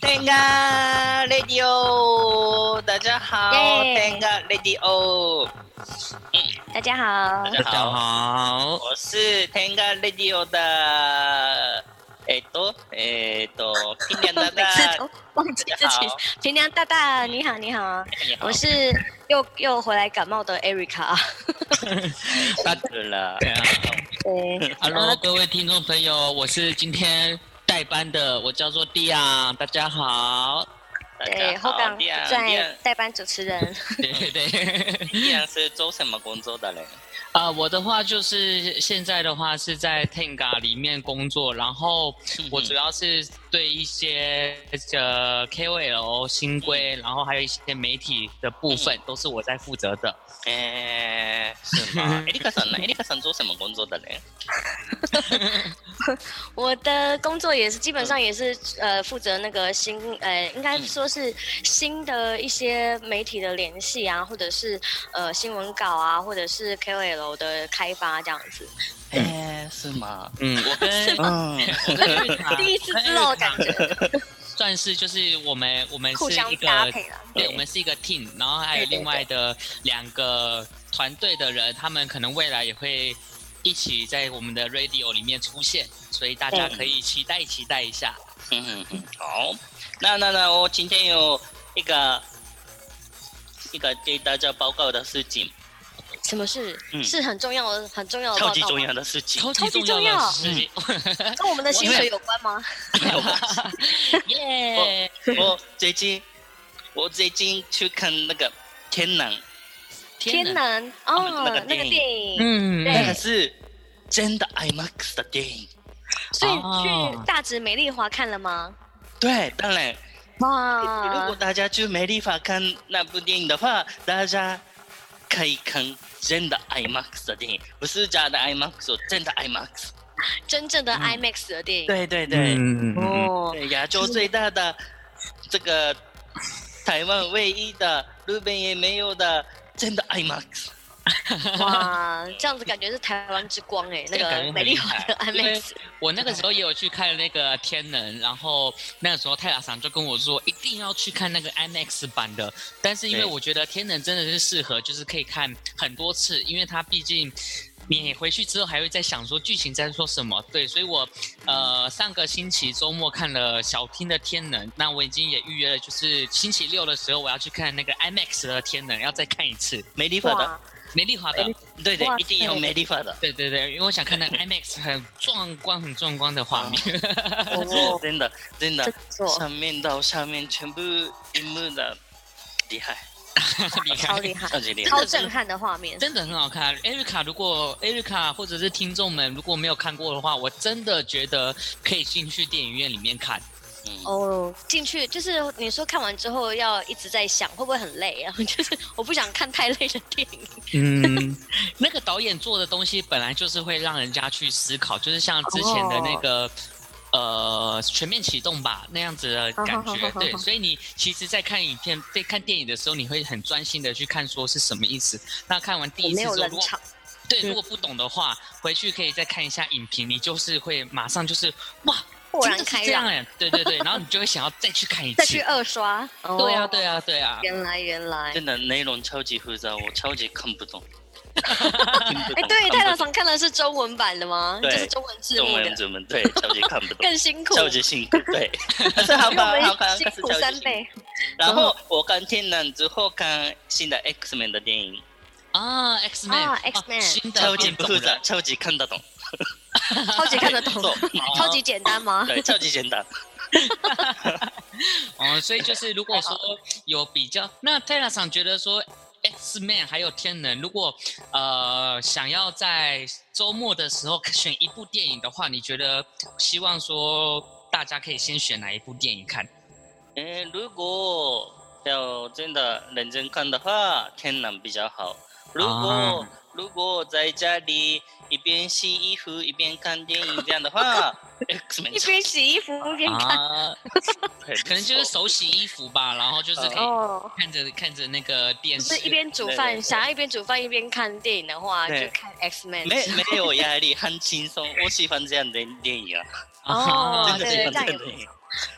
天咖 Radio，大家好，天咖 Radio，嗯，大家好，大家好，我是天咖 Radio 的，哎多，哎多，平良大大，忘记自己，平娘大大，你好，你好，我是又又回来感冒的哥 了，对，Hello，各位听众朋友，我是今天。代班的我叫做蒂亚，大家好。对，后港在代班主持人。对对对，蒂亚 是做什么工作的嘞？啊、呃，我的话就是现在的话是在 Tenga 里面工作，然后我主要是对一些呃 KOL 新规，然后还有一些媒体的部分都是我在负责的。哎，是吗？艾丽卡森呢？艾丽卡森做什么工作的嘞？我的工作也是基本上也是呃负责那个新呃应该说是新的一些媒体的联系啊，或者是呃新闻稿啊，或者是 KOL 的开发这样子。哎，是吗？嗯，我跟嗯，第一次知道感觉。算是就是我们我们是一个对，我们是一个 team，然后还有另外的两个团队的人，他们可能未来也会一起在我们的 radio 里面出现，所以大家可以期待期待一下。嗯嗯嗯，好，那那那我今天有一个一个给大家报告的事情。什么事？嗯，是很重要的，很重要的，超级重要的事情，超级重要的事情，跟我们的薪水有关吗？没有关系。耶！我最近，我最近去看那个《天能》，天能哦，那个电影，嗯，那个是真的 IMAX 的电影，所以去大直美丽华看了吗？对，当然。哇！如果大家去美丽华看那部电影的话，大家可以看。真的 IMAX 的电影，不是假的 IMAX，真的 IMAX，真正的 IMAX 的电影。对对对，嗯、哦，亚洲最大的，这个台湾唯一的，日本也没有的，真的 IMAX。哇，这样子感觉是台湾之光 哎，那个美丽华的 IMAX。我那个时候也有去看那个天能，然后那个时候泰拉桑就跟我说一定要去看那个 IMAX 版的，但是因为我觉得天能真的是适合，就是可以看很多次，因为它毕竟你回去之后还会再想说剧情在说什么，对，所以我呃上个星期周末看了小厅的天能，那我已经也预约了，就是星期六的时候我要去看那个 IMAX 的天能，要再看一次美丽华的。美丽华的，对对，一定要美丽华的，对对对，因为我想看那 IMAX 很壮观、很壮观的画面，真的真的，上面到下面全部一幕的，厉害，厉害，超厉害，超级厉害，超震撼的画面，真的很好看。艾瑞卡，如果艾瑞卡或者是听众们如果没有看过的话，我真的觉得可以进去电影院里面看。哦，进去就是你说看完之后要一直在想会不会很累啊？就是我不想看太累的电影。嗯，那个导演做的东西本来就是会让人家去思考，就是像之前的那个、哦、呃全面启动吧那样子的感觉。好好好好对，所以你其实，在看影片、在看电影的时候，你会很专心的去看说是什么意思。那看完第一次之后，如果对如果不懂的话，回去可以再看一下影评，你就是会马上就是哇。豁然开朗，对对对，然后你就会想要再去看一次，再去二刷。对啊，对啊，对啊。原来原来，真的内容超级复杂，我超级看不懂。哎，对，太郎常看的是中文版的吗？就是中文字幕。中文字幕，对，超级看不懂。更辛苦，超级辛苦，对。是好看，好看，辛苦三倍。然后我看天能之后看新的 X Men 的电影。啊，X Men，X Men，新的超级复杂，超级看得懂。超级看得懂，超级简单吗？对，超级简单。哦，所以就是如果说有比较，那泰拉桑觉得说 X Man 还有天能，如果呃想要在周末的时候选一部电影的话，你觉得希望说大家可以先选哪一部电影看？嗯，如果要真的认真看的话，天能比较好。如果如果我在家里一边洗衣服一边看电影这样的话，X 一边洗衣服一边看，啊，可能就是手洗衣服吧，然后就是可以看着、哦、看着那个电视，是一边煮饭，想要一边煮饭一边看电影的话，就看 X Men。没没有压力，很轻松，我喜欢这样的电影啊。哦，真的喜欢这样的电影。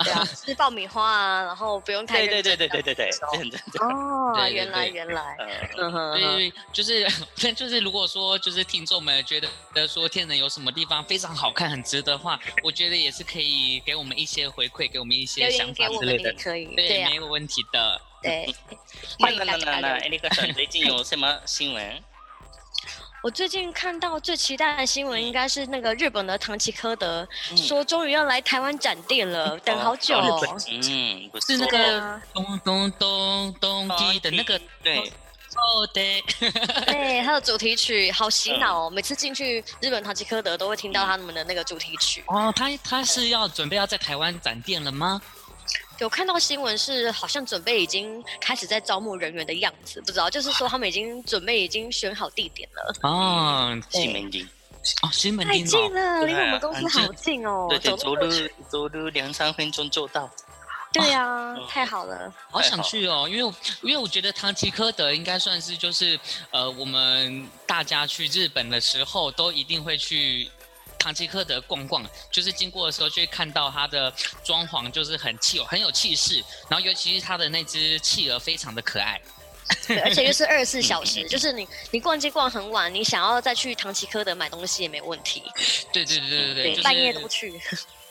对啊，吃爆米花啊，然后不用太对对对对对对对，哦，原来原来，嗯哼，对，就是就是如果说就是听众们觉得说天人有什么地方非常好看很值得的话，我觉得也是可以给我们一些回馈，给我们一些想法之类的，可以，对，没有问题的。对，欢迎大家。那那艾利克森最近有什么新闻？我最近看到最期待的新闻，应该是那个日本的唐吉诃德说终于要来台湾展店了，等好久。嗯，不是那个咚咚咚咚滴的那个，对，哦对，对，它的主题曲好洗脑哦，每次进去日本唐吉诃德都会听到他们的那个主题曲。哦，他他是要准备要在台湾展店了吗？有看到新闻是好像准备已经开始在招募人员的样子，不知道就是说他们已经准备已经选好地点了。哦，西门町，哦，西门町太近了，离我们公司好近哦。对对，走路走路两三分钟就到。对呀，太好了，好想去哦，因为因为我觉得唐吉诃德应该算是就是呃我们大家去日本的时候都一定会去。唐吉诃德逛逛，就是经过的时候就会看到它的装潢，就是很气很有气势。然后尤其是它的那只企鹅非常的可爱，对，而且又是二十四小时，就是你你逛街逛很晚，你想要再去唐吉诃德买东西也没问题。对对对对对，半夜都去。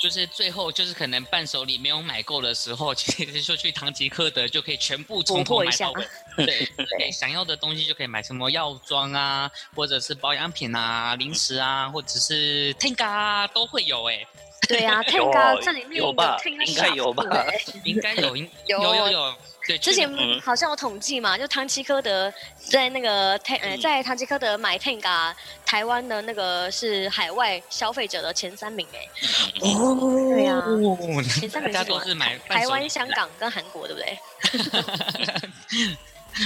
就是最后就是可能伴手礼没有买够的时候，其实就去唐吉诃德就可以全部从头买到尾。对对，想要的东西就可以买什么药妆啊，或者是保养品啊、零食啊，或者是 Tenga 啊，都会有哎。对啊，Tenga 这里面有吧？应该有吧？应该有，有有有。对，之前好像有统计嘛，就唐吉诃德在那个 Ten 呃，在唐吉诃德买 Tenga，台湾的那个是海外消费者的前三名哎。哦，对呀，前三名都是买台湾、香港跟韩国，对不对？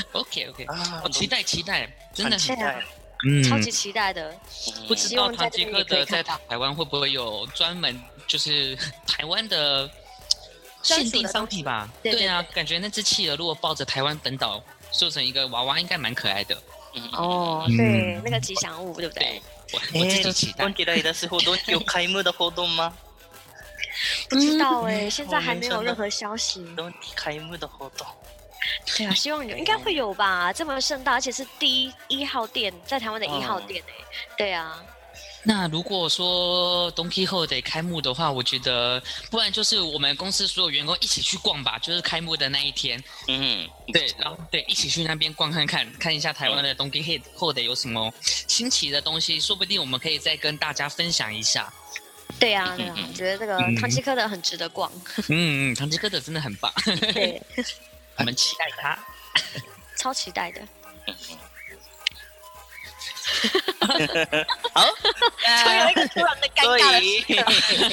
OK OK，我期待期待，真的期待，嗯，超级期待的。不知道唐吉诃德在台湾会不会有专门就是台湾的。限定商品吧，对，对，对，对啊，感觉那只企鹅如果抱着台湾本岛做成一个娃娃，应该蛮可爱的。哦，对，嗯、那个吉祥物，对不对？我我自己期待。有开幕的活动吗？不知道哎、欸，现在还没有任何消息。开幕的活动。对啊，希望有，应该会有吧？这么盛大，而且是第一一号店，在台湾的一号店哎、对啊。那如果说 Don Quijote 开幕的话，我觉得不然就是我们公司所有员工一起去逛吧，就是开幕的那一天。嗯，对，然后对，一起去那边逛看看，看一下台湾的 Don Quijote 有什么新奇的东西，说不定我们可以再跟大家分享一下。对啊，对啊，我觉得这个唐吉诃德很值得逛。嗯嗯，唐吉诃德真的很棒。对，我们期待他，超期待的。好，突然有一个突然的尴尬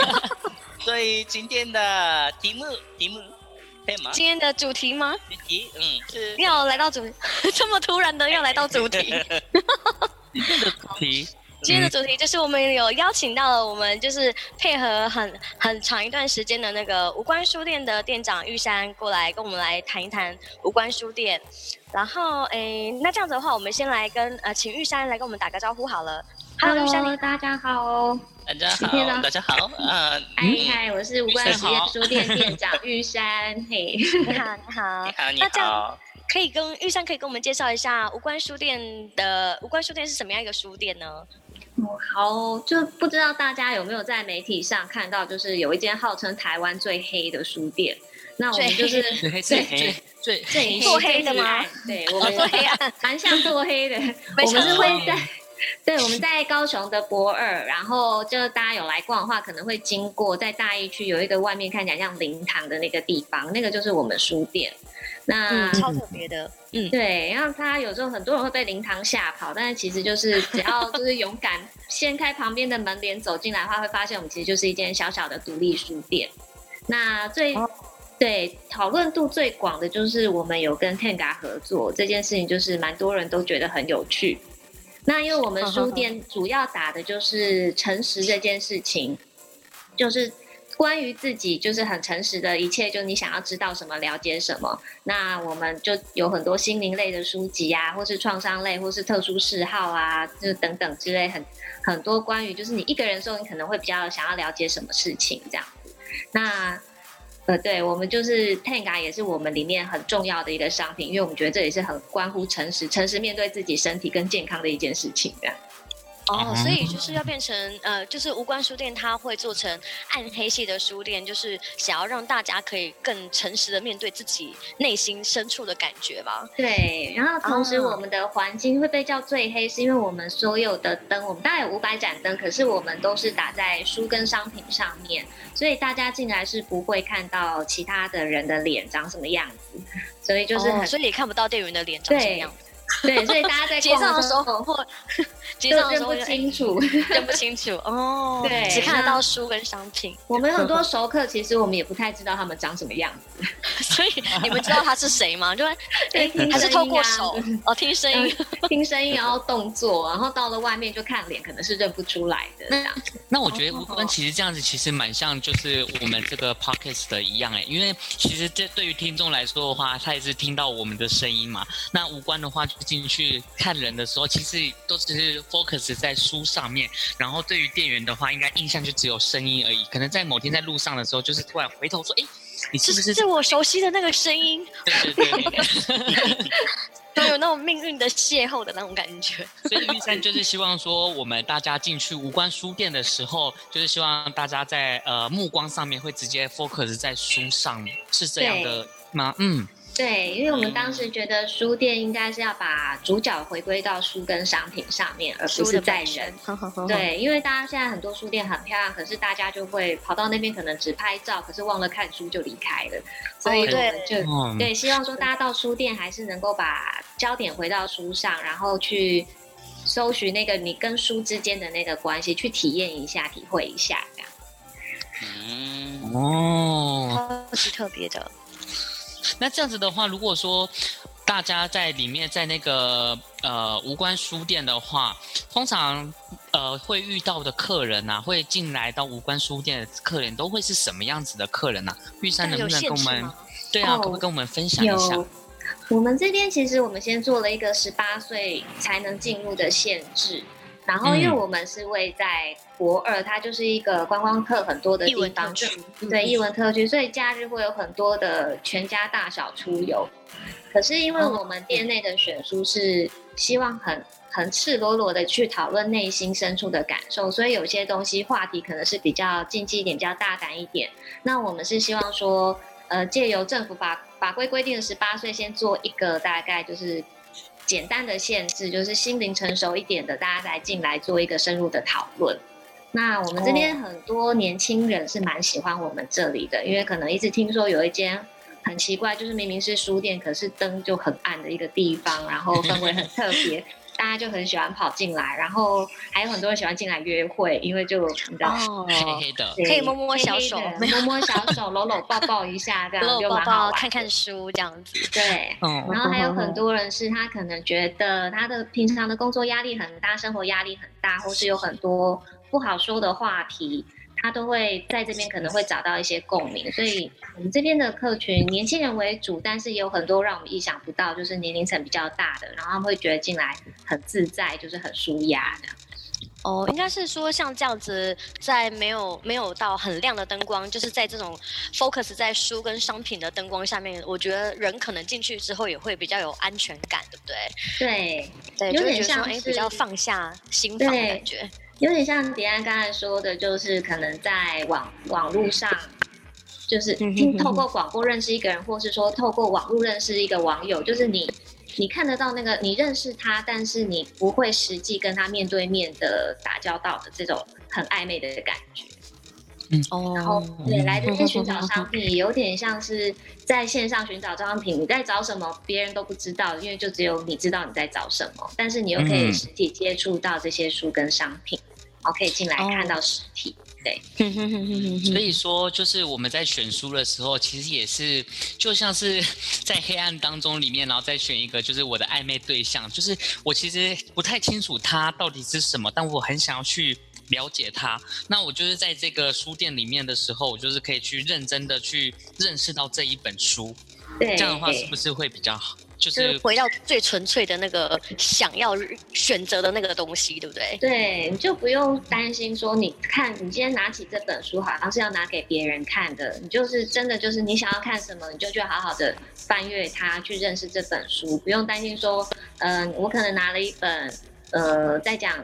的 所以今天的题目题目今天的主题吗？主题，嗯，是要 来到主题，这么突然的要来到主题。今天的主题，今天的主题就是我们有邀请到了我们就是配合很很长一段时间的那个无关书店的店长玉山过来跟我们来谈一谈无关书店。然后，诶，那这样子的话，我们先来跟呃，请玉山来跟我们打个招呼好了。Hello，玉山，大家好。大家好，大家好。嗯，嗨嗨，我是无关实验书店店长玉山。嘿，你好，你好。你好，你好。那这样可以跟玉山可以跟我们介绍一下无关书店的无关书店是什么样一个书店呢？哦，好，就不知道大家有没有在媒体上看到，就是有一间号称台湾最黑的书店。那我们就是最黑最最最最做黑的吗？对，我们做黑暗，蛮像做黑的。我们是会在，对，我们在高雄的博二，然后就大家有来逛的话，可能会经过在大义区有一个外面看起来像灵堂的那个地方，那个就是我们书店。那、嗯、超特别的，嗯，对。然后他有时候很多人会被灵堂吓跑，但是其实就是只要 就是勇敢掀开旁边的门帘走进来的话，会发现我们其实就是一间小小的独立书店。那最。哦对，讨论度最广的就是我们有跟 Tenga 合作这件事情，就是蛮多人都觉得很有趣。那因为我们书店主要打的就是诚实这件事情，就是关于自己就是很诚实的一切，就你想要知道什么，了解什么。那我们就有很多心灵类的书籍啊，或是创伤类，或是特殊嗜好啊，就等等之类，很很多关于就是你一个人的时候，你可能会比较想要了解什么事情这样子。那呃，对，我们就是 Tenga 也是我们里面很重要的一个商品，因为我们觉得这也是很关乎诚实、诚实面对自己身体跟健康的一件事情，这样。哦，所以就是要变成呃，就是无关书店，它会做成暗黑系的书店，就是想要让大家可以更诚实的面对自己内心深处的感觉吧。对，然后同时我们的环境会被叫最黑，是因为我们所有的灯，我们大概有五百盏灯，可是我们都是打在书跟商品上面，所以大家进来是不会看到其他的人的脸长什么样子，所以就是很，哦，所以也看不到店员的脸长什么样子。对，所以大家在 结账的时候或结账的时候认不清楚，认不清楚哦。对，只看得到书跟商品。我们很多 熟客，其实我们也不太知道他们长什么样子，所以你们知道他是谁吗？就会对，还是透过手哦，听声音，听声音，然后动作，然后到了外面就看脸，可能是认不出来的。这样。那我觉得无关其实这样子其实蛮像，就是我们这个 podcast 的一样哎，因为其实这对于听众来说的话，他也是听到我们的声音嘛。那无关的话就。进去看人的时候，其实都只是 focus 在书上面。然后对于店员的话，应该印象就只有声音而已。可能在某天在路上的时候，就是突然回头说：“哎，你是不是？”是我熟悉的那个声音。对对对，都有那种命运的邂逅的那种感觉。所以玉山就是希望说，我们大家进去无关书店的时候，就是希望大家在呃目光上面会直接 focus 在书上，是这样的吗？嗯。对，因为我们当时觉得书店应该是要把主角回归到书跟商品上面，而不是在人。对，因为大家现在很多书店很漂亮，可是大家就会跑到那边，可能只拍照，可是忘了看书就离开了。所以我们就、哦、对，希望说大家到书店还是能够把焦点回到书上，然后去搜寻那个你跟书之间的那个关系，去体验一下、体会一下这样。嗯哦，超级特别的。那这样子的话，如果说大家在里面在那个呃无关书店的话，通常呃会遇到的客人呐、啊，会进来到无关书店的客人都会是什么样子的客人呐、啊？玉山能不能跟我们？对啊，可不可以跟我们分享一下？我们这边其实我们先做了一个十八岁才能进入的限制。然后，因为我们是位在国二，它就是一个观光客很多的地方，对，艺文特区，所以假日会有很多的全家大小出游。可是，因为我们店内的选书是希望很很赤裸裸的去讨论内心深处的感受，所以有些东西话题可能是比较禁忌一点，比较大胆一点。那我们是希望说，呃，借由政府法法规规定的十八岁，先做一个大概就是。简单的限制就是心灵成熟一点的，大家再进来做一个深入的讨论。那我们这边很多年轻人是蛮喜欢我们这里的，因为可能一直听说有一间很奇怪，就是明明是书店，可是灯就很暗的一个地方，然后氛围很特别。大家就很喜欢跑进来，然后还有很多人喜欢进来约会，因为就你知道，哦、黑黑的，可以摸摸小手，黑黑摸摸小手，搂搂抱抱一下，这样就蛮好玩。抱抱看看书这样子，对。嗯、然后还有很多人是他可能觉得他的平常的工作压力很大，生活压力很大，或是有很多不好说的话题。他都会在这边可能会找到一些共鸣，所以我们这边的客群年轻人为主，但是也有很多让我们意想不到，就是年龄层比较大的，然后他们会觉得进来很自在，就是很舒压的。哦，应该是说像这样子，在没有没有到很亮的灯光，就是在这种 focus 在书跟商品的灯光下面，我觉得人可能进去之后也会比较有安全感，对不对？对，对，有点像哎，比较放下心房的感觉。有点像迪安刚才说的，就是可能在网网络上，就是听透过广播认识一个人，或是说透过网络认识一个网友，就是你你看得到那个你认识他，但是你不会实际跟他面对面的打交道的这种很暧昧的感觉。嗯哦，然后对，来这边寻找商品，有点像是在线上寻找商品，你在找什么，别人都不知道，因为就只有你知道你在找什么，但是你又可以实体接触到这些书跟商品。哦，可以进来看到实体。对，所以说就是我们在选书的时候，其实也是就像是 在黑暗当中里面，然后再选一个就是我的暧昧对象，就是我其实不太清楚他到底是什么，但我很想要去了解他。那我就是在这个书店里面的时候，我就是可以去认真的去认识到这一本书。对，这样的话是不是会比较好？就是回到最纯粹的那个想要选择的那个东西，对不对？对，你就不用担心说，你看你今天拿起这本书，好像是要拿给别人看的。你就是真的就是你想要看什么，你就去好好的翻阅它，去认识这本书，不用担心说，嗯、呃，我可能拿了一本。呃，在讲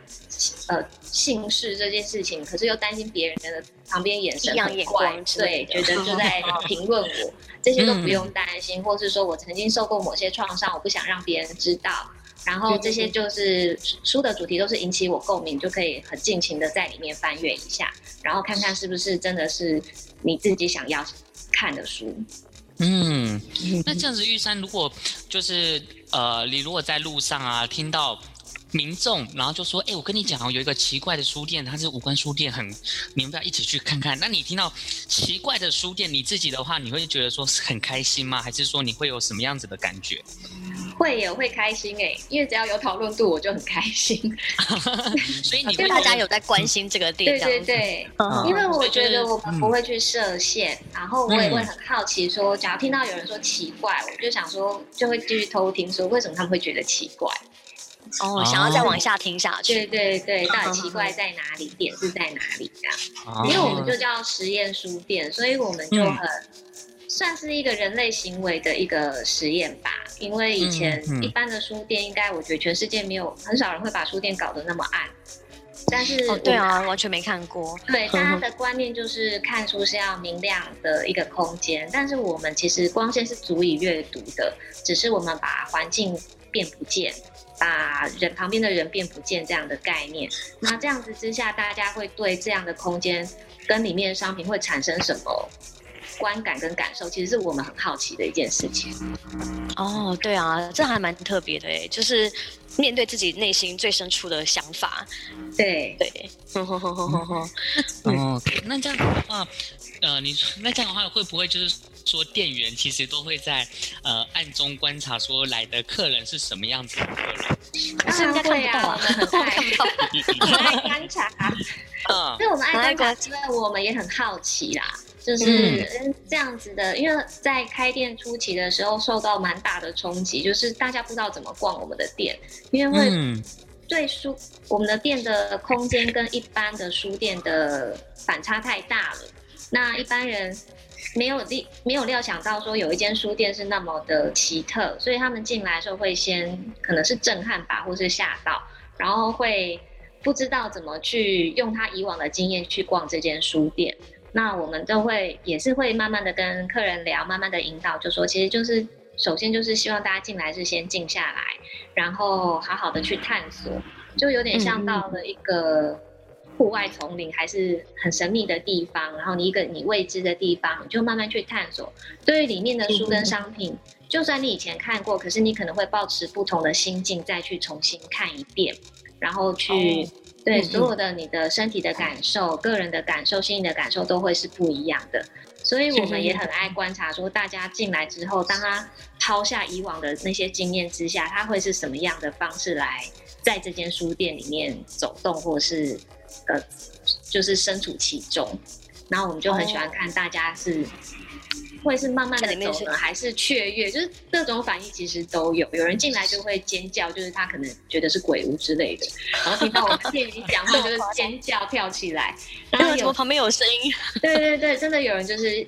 呃姓氏这件事情，可是又担心别人的旁边眼神很怪，对，觉得就在 评论我，这些都不用担心，嗯、或是说我曾经受过某些创伤，我不想让别人知道，然后这些就是书的主题都是引起我共鸣，就可以很尽情的在里面翻阅一下，然后看看是不是真的是你自己想要看的书。嗯，那这样子，玉山，如果就是呃，你如果在路上啊，听到。民众，然后就说：“哎，我跟你讲哦，有一个奇怪的书店，它是无关书店，很，你们不要一起去看看。那你听到奇怪的书店，你自己的话，你会觉得说是很开心吗？还是说你会有什么样子的感觉？会有会开心哎，因为只要有讨论度，我就很开心。所以你大家有在关心这个店，对对对，因为我觉得我们不会去设限，嗯、然后我也会很好奇说，假如听到有人说奇怪，我就想说，就会继续偷听说，为什么他们会觉得奇怪。”哦，想要再往下听下去。对对对，到底奇怪 在哪里？点是在哪里？这样，因为我们就叫实验书店，所以我们就很算是一个人类行为的一个实验吧。因为以前一般的书店，应该我觉得全世界没有很少人会把书店搞得那么暗。但是，哦，对啊，完全没看过。对，大家的 观念就是看书是要明亮的一个空间，但是我们其实光线是足以阅读的，只是我们把环境变不见。把人旁边的人变不见这样的概念，那这样子之下，大家会对这样的空间跟里面的商品会产生什么观感跟感受？其实是我们很好奇的一件事情。哦，对啊，这还蛮特别的诶，就是面对自己内心最深处的想法。对对，哦，那这样子的话，呃，你那这样的话会不会就是？说店员其实都会在呃暗中观察，说来的客人是什么样子的客人，可是应该看不到啊，看不到，很 爱观察。嗯，所以我们爱观察，因为我们也很好奇啦，就是这样子的。因为在开店初期的时候，受到蛮大的冲击，就是大家不知道怎么逛我们的店，因为会对书我们的店的空间跟一般的书店的反差太大了，那一般人。没有料没有料想到说有一间书店是那么的奇特，所以他们进来的时候会先可能是震撼吧，或是吓到，然后会不知道怎么去用他以往的经验去逛这间书店。那我们都会也是会慢慢的跟客人聊，慢慢的引导，就说其实就是首先就是希望大家进来是先静下来，然后好好的去探索，就有点像到了一个。户外丛林还是很神秘的地方，然后你一个你未知的地方，你就慢慢去探索。对于里面的书跟商品，嗯、就算你以前看过，可是你可能会保持不同的心境再去重新看一遍，然后去、哦、对、嗯、所有的你的身体的感受、嗯、个人的感受、心理的感受都会是不一样的。所以我们也很爱观察，说大家进来之后，当他抛下以往的那些经验之下，他会是什么样的方式来在这间书店里面走动，或是。呃，就是身处其中，然后我们就很喜欢看大家是、哦、会是慢慢的走呢，还是雀跃，就是各种反应其实都有。有人进来就会尖叫，就是他可能觉得是鬼屋之类的，然后听到我们店里讲话 就是尖叫跳起来，然后有旁边有声音，对对对，真的有人就是。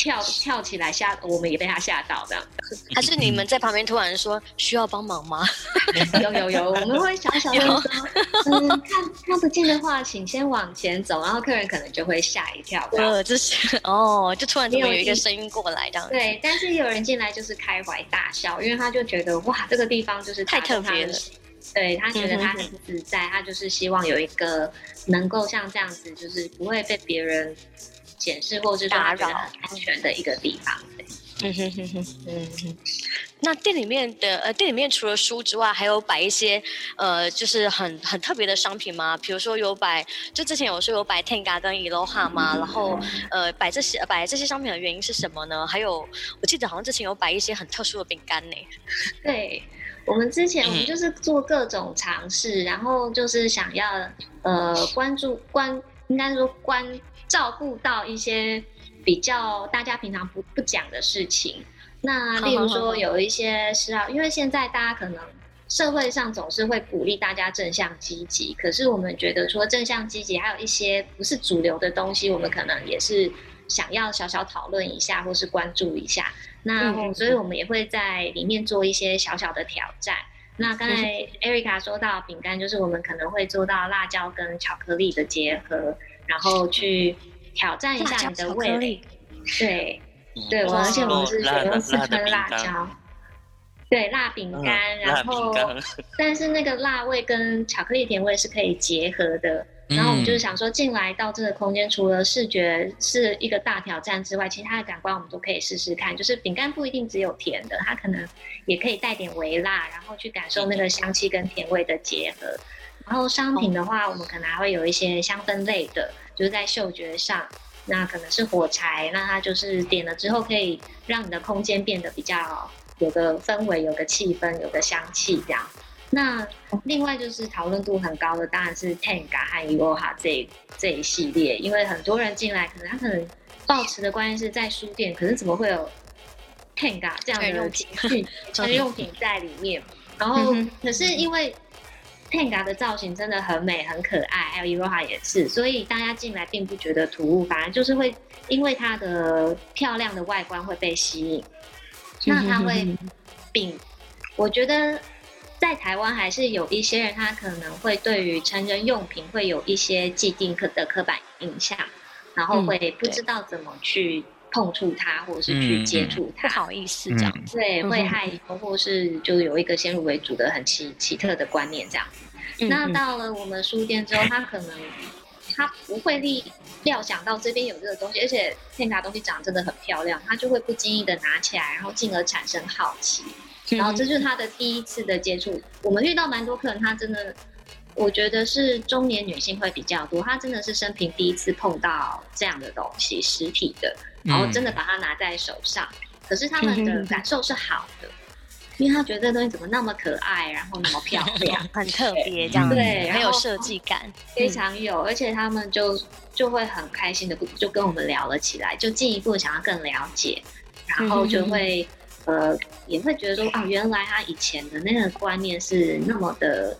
跳跳起来吓，我们也被他吓到这样。还是你们在旁边突然说需要帮忙吗？有有有，我们会小小的说，嗯，看看不见的话，请先往前走，然后客人可能就会吓一跳。呃，这是 哦，就突然间有一个声音过来这样。对，但是有人进来就是开怀大笑，因为他就觉得哇，这个地方就是太特别了。对，他觉得他很自在，他就是希望有一个能够像这样子，就是不会被别人。检视或是打扰安全的一个地方。嗯哼哼哼，嗯哼。那店里面的呃，店里面除了书之外，还有摆一些呃，就是很很特别的商品吗？比如说有摆，就之前有说有摆 Tenga 跟 Eloha 吗？然后呃，摆这些摆这些商品的原因是什么呢？还有我记得好像之前有摆一些很特殊的饼干呢。对，我们之前我们就是做各种尝试，然后就是想要呃关注关，应该说关照顾到一些比较大家平常不不讲的事情。那例如说有一些是啊，因为现在大家可能社会上总是会鼓励大家正向积极，可是我们觉得说正向积极还有一些不是主流的东西，我们可能也是想要小小讨论一下或是关注一下。那所以我们也会在里面做一些小小的挑战。那刚才 Erica 说到饼干，就是我们可能会做到辣椒跟巧克力的结合，然后去挑战一下你的味蕾。对。对，我而且我们是选用四颗辣椒，对，辣饼干，然后 但是那个辣味跟巧克力甜味是可以结合的。然后我们就是想说，进来到这个空间，除了视觉是一个大挑战之外，其他的感官我们都可以试试看。就是饼干不一定只有甜的，它可能也可以带点微辣，然后去感受那个香气跟甜味的结合。然后商品的话，我们可能还会有一些香氛类的，就是在嗅觉上。那可能是火柴，那它就是点了之后，可以让你的空间变得比较有个氛围、有个气氛、有个香气这样。那另外就是讨论度很高的，当然是 Tenga 和 Iroha 这这一系列，因为很多人进来，可能他可能抱持的观念是在书店，可是怎么会有 Tenga 这样的用品、成人用品在里面？然后可是因为。Tenga 的造型真的很美，很可爱，还有 Eroha 也是，所以大家进来并不觉得突兀，反而就是会因为它的漂亮的外观会被吸引。那它会 并，我觉得在台湾还是有一些人，他可能会对于成人用品会有一些既定的刻板印象，然后会不知道怎么去。碰触它，或者是去接触它，不好意思这样子，对，会害羞，或是就有一个先入为主的很奇奇特的观念这样。那到了我们书店之后，他可能他不会立料想到这边有这个东西，而且 Tenga 东西长得真的很漂亮，他就会不经意的拿起来，然后进而产生好奇，然后这就是他的第一次的接触。我们遇到蛮多客人，他真的。我觉得是中年女性会比较多，她真的是生平第一次碰到这样的东西，实体的，然后真的把它拿在手上，嗯、可是他们的感受是好的，因为他觉得这东西怎么那么可爱，然后那么漂亮，很特别，这样对，很有设计感，非常有，而且他们就就会很开心的就跟我们聊了起来，就进一步想要更了解，然后就会、嗯、呃也会觉得说啊，原来他以前的那个观念是那么的。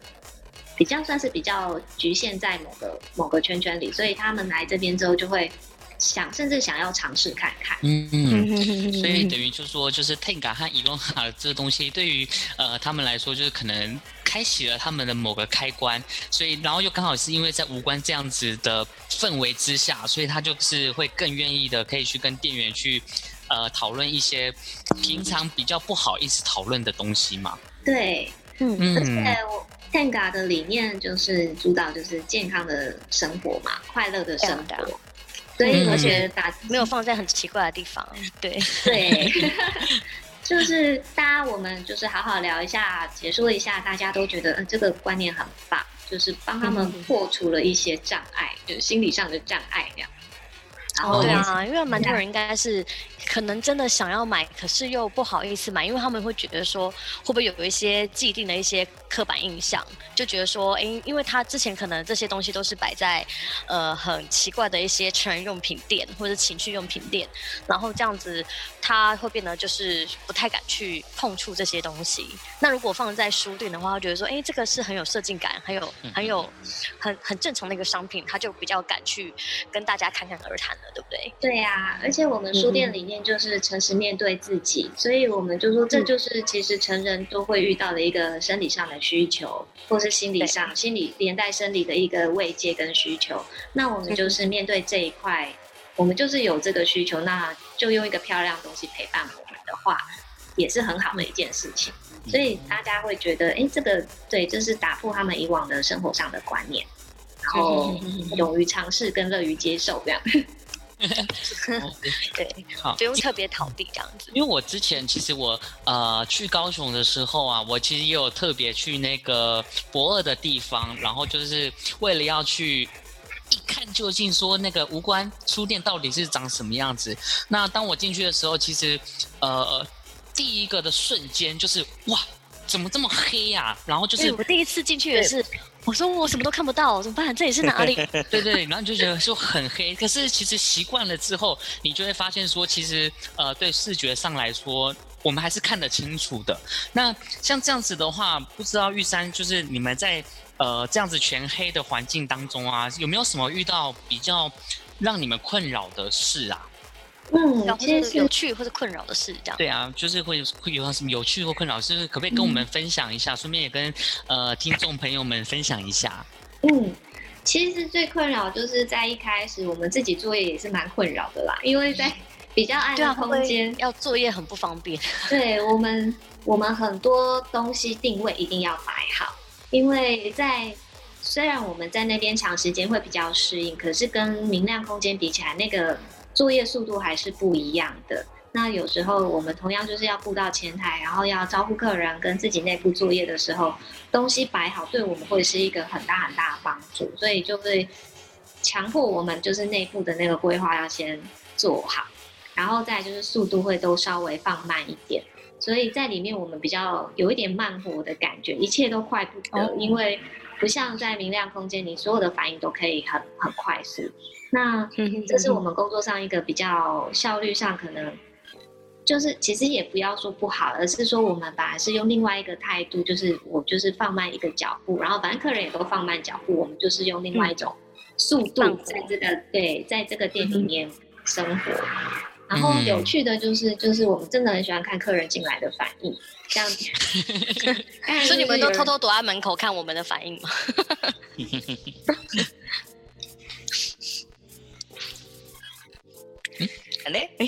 比较算是比较局限在某个某个圈圈里，所以他们来这边之后就会想，甚至想要尝试看看。嗯嗯，所以等于就是说，就是 Tenga 和 Iroha 这个东西，对于呃他们来说，就是可能开启了他们的某个开关。所以，然后又刚好是因为在无关这样子的氛围之下，所以他就是会更愿意的可以去跟店员去呃讨论一些平常比较不好意思讨论的东西嘛。对，嗯，而且我。Tenga 的理念就是主导就是健康的生活嘛，快乐的生活。所以我觉得打没有放在很奇怪的地方。对对，就是大家我们就是好好聊一下，解说一下，大家都觉得嗯这个观念很棒，就是帮他们破除了一些障碍，就是心理上的障碍这样。哦，对啊，因为蛮多人应该是可能真的想要买，可是又不好意思买，因为他们会觉得说，会不会有一些既定的一些刻板印象，就觉得说，哎，因为他之前可能这些东西都是摆在呃很奇怪的一些成人用品店或者情趣用品店，然后这样子他会变得就是不太敢去碰触这些东西。那如果放在书店的话，他觉得说，哎，这个是很有设计感，很有很有很很正常的一个商品，他就比较敢去跟大家侃侃而谈了。对不对？对呀、啊，而且我们书店里面就是诚实面对自己，嗯、所以我们就说这就是其实成人都会遇到的一个生理上的需求，或是心理上、心理连带生理的一个慰藉跟需求。那我们就是面对这一块，嗯、我们就是有这个需求，那就用一个漂亮的东西陪伴我们的话，也是很好的一件事情。所以大家会觉得，哎，这个对，就是打破他们以往的生活上的观念，然后勇于尝试跟乐于接受这样。对，好，不用特别逃避这样子。因为我之前其实我呃去高雄的时候啊，我其实也有特别去那个博二的地方，然后就是为了要去一看究竟，说那个无关书店到底是长什么样子。那当我进去的时候，其实呃第一个的瞬间就是哇，怎么这么黑呀、啊？然后就是我第一次进去也是。我说我什么都看不到，怎么办？这里是哪里？对对，然后你就觉得说很黑，可是其实习惯了之后，你就会发现说，其实呃，对视觉上来说，我们还是看得清楚的。那像这样子的话，不知道玉山就是你们在呃这样子全黑的环境当中啊，有没有什么遇到比较让你们困扰的事啊？嗯，其实有趣或者困扰的事，这样。对啊，就是会会有什么有趣或困扰，是不是可不可以跟我们分享一下？顺、嗯、便也跟呃听众朋友们分享一下。嗯，其实最困扰就是在一开始，我们自己作业也是蛮困扰的啦，因为在比较暗的空间、啊、要作业很不方便。对我们，我们很多东西定位一定要摆好，因为在虽然我们在那边长时间会比较适应，可是跟明亮空间比起来，那个。作业速度还是不一样的。那有时候我们同样就是要顾到前台，然后要招呼客人，跟自己内部作业的时候，东西摆好，对我们会是一个很大很大的帮助。所以就会强迫我们就是内部的那个规划要先做好，然后再就是速度会都稍微放慢一点。所以在里面我们比较有一点慢活的感觉，一切都快不得，哦、因为不像在明亮空间，你所有的反应都可以很很快速。那这是我们工作上一个比较效率上可能，就是其实也不要说不好，而是说我们本来是用另外一个态度，就是我就是放慢一个脚步，然后反正客人也都放慢脚步，我们就是用另外一种速度在这个对，在这个店里面生活。然后有趣的就是就是我们真的很喜欢看客人进来的反应，这样子。所以你们都偷偷躲在门口看我们的反应吗？啊 嘞？哎，